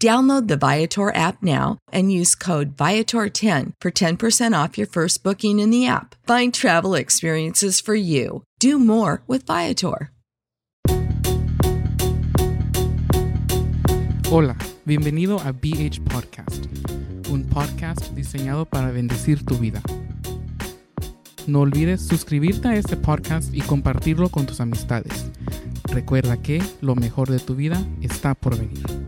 Download the Viator app now and use code Viator10 for 10% off your first booking in the app. Find travel experiences for you. Do more with Viator. Hola, bienvenido a BH Podcast, un podcast diseñado para bendecir tu vida. No olvides suscribirte a este podcast y compartirlo con tus amistades. Recuerda que lo mejor de tu vida está por venir.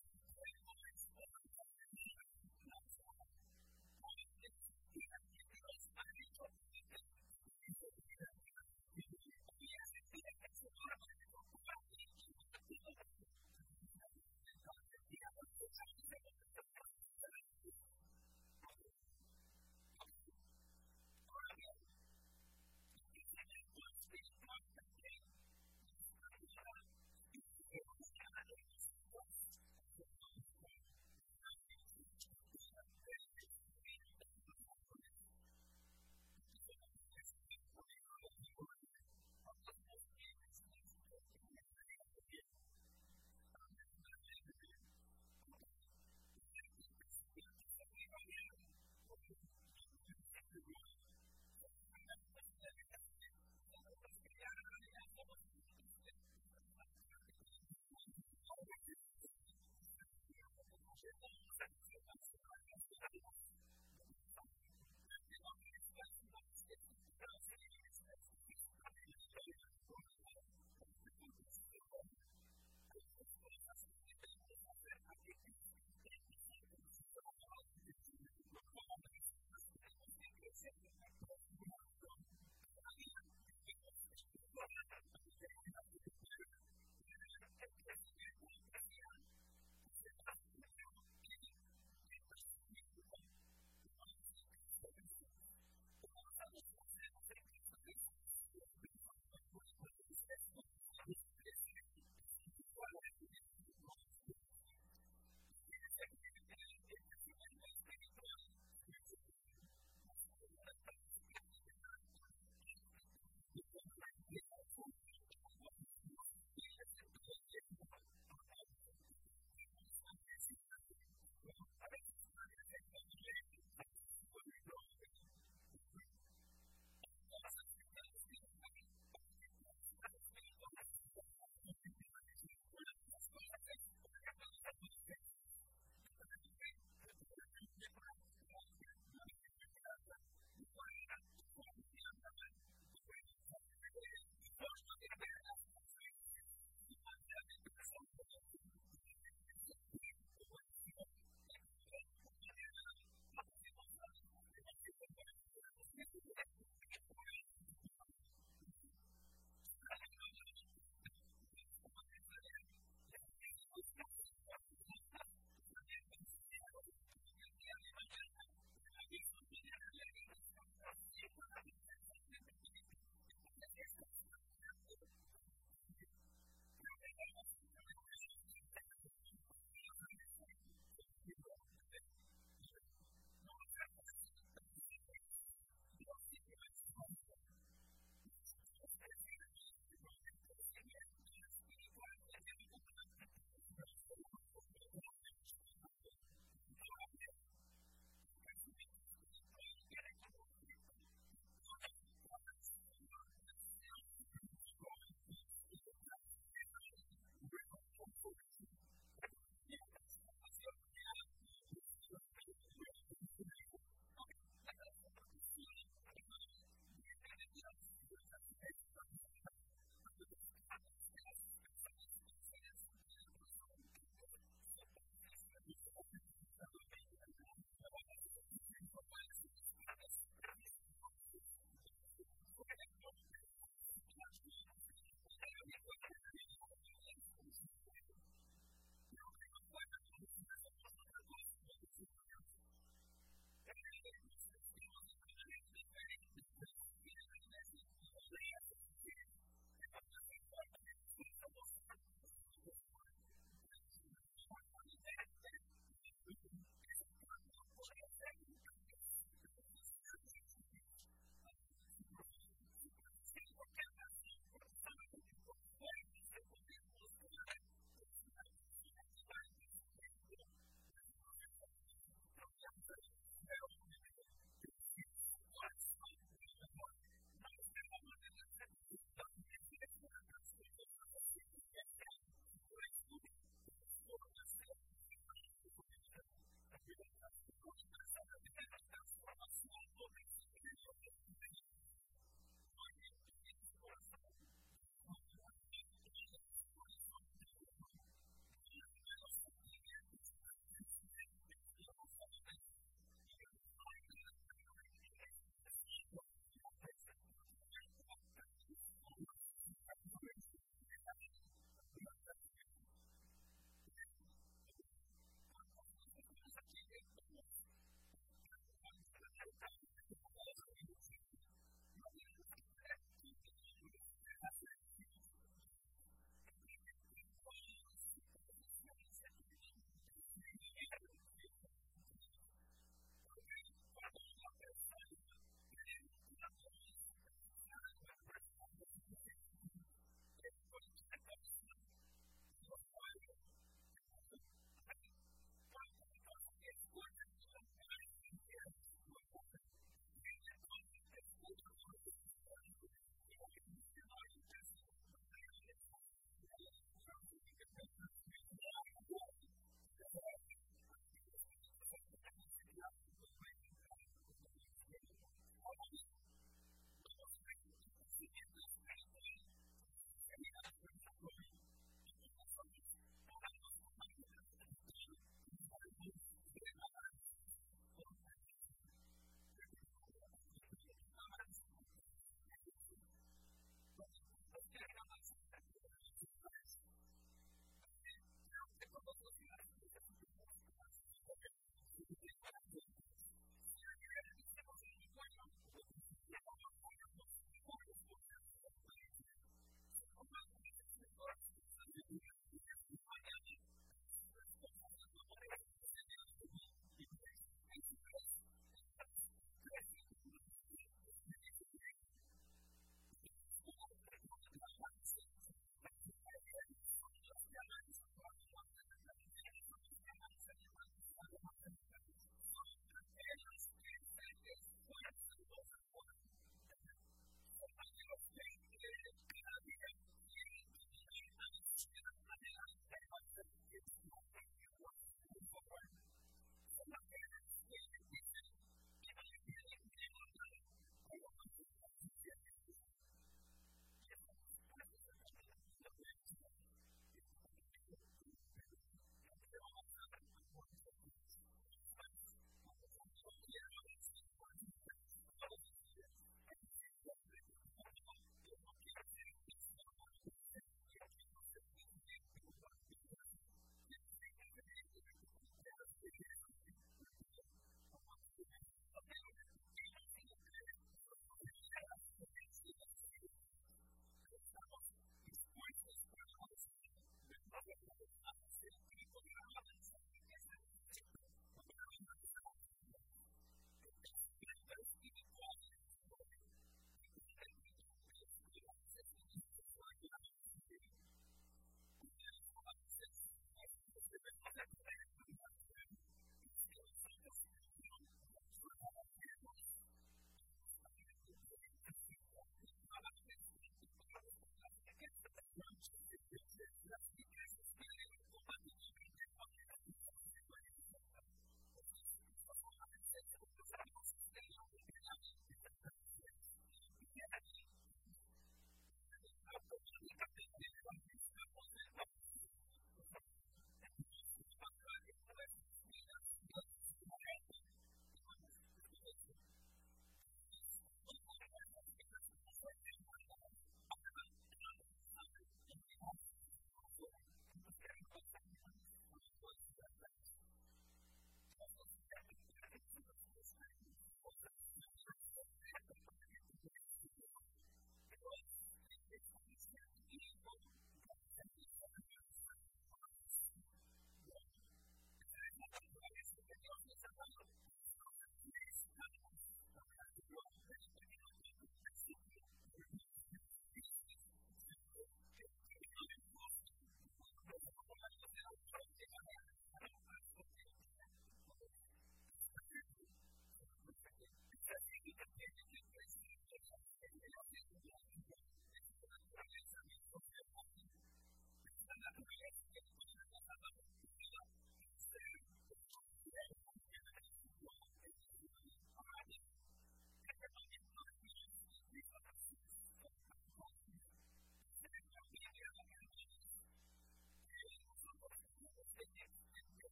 Thank you.